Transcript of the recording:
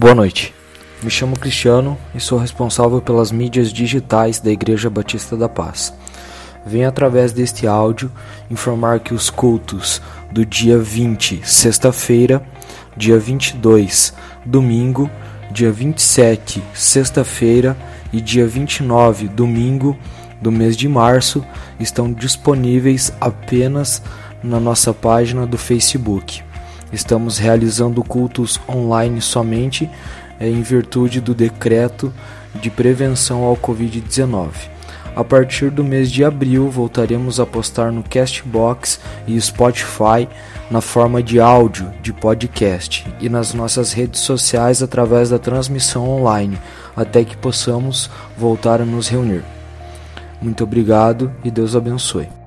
Boa noite. Me chamo Cristiano e sou responsável pelas mídias digitais da Igreja Batista da Paz. Venho através deste áudio informar que os cultos do dia 20, sexta-feira, dia 22, domingo, dia 27, sexta-feira e dia 29, domingo do mês de março estão disponíveis apenas na nossa página do Facebook. Estamos realizando cultos online somente eh, em virtude do decreto de prevenção ao Covid-19. A partir do mês de abril, voltaremos a postar no Castbox e Spotify na forma de áudio de podcast e nas nossas redes sociais através da transmissão online, até que possamos voltar a nos reunir. Muito obrigado e Deus abençoe.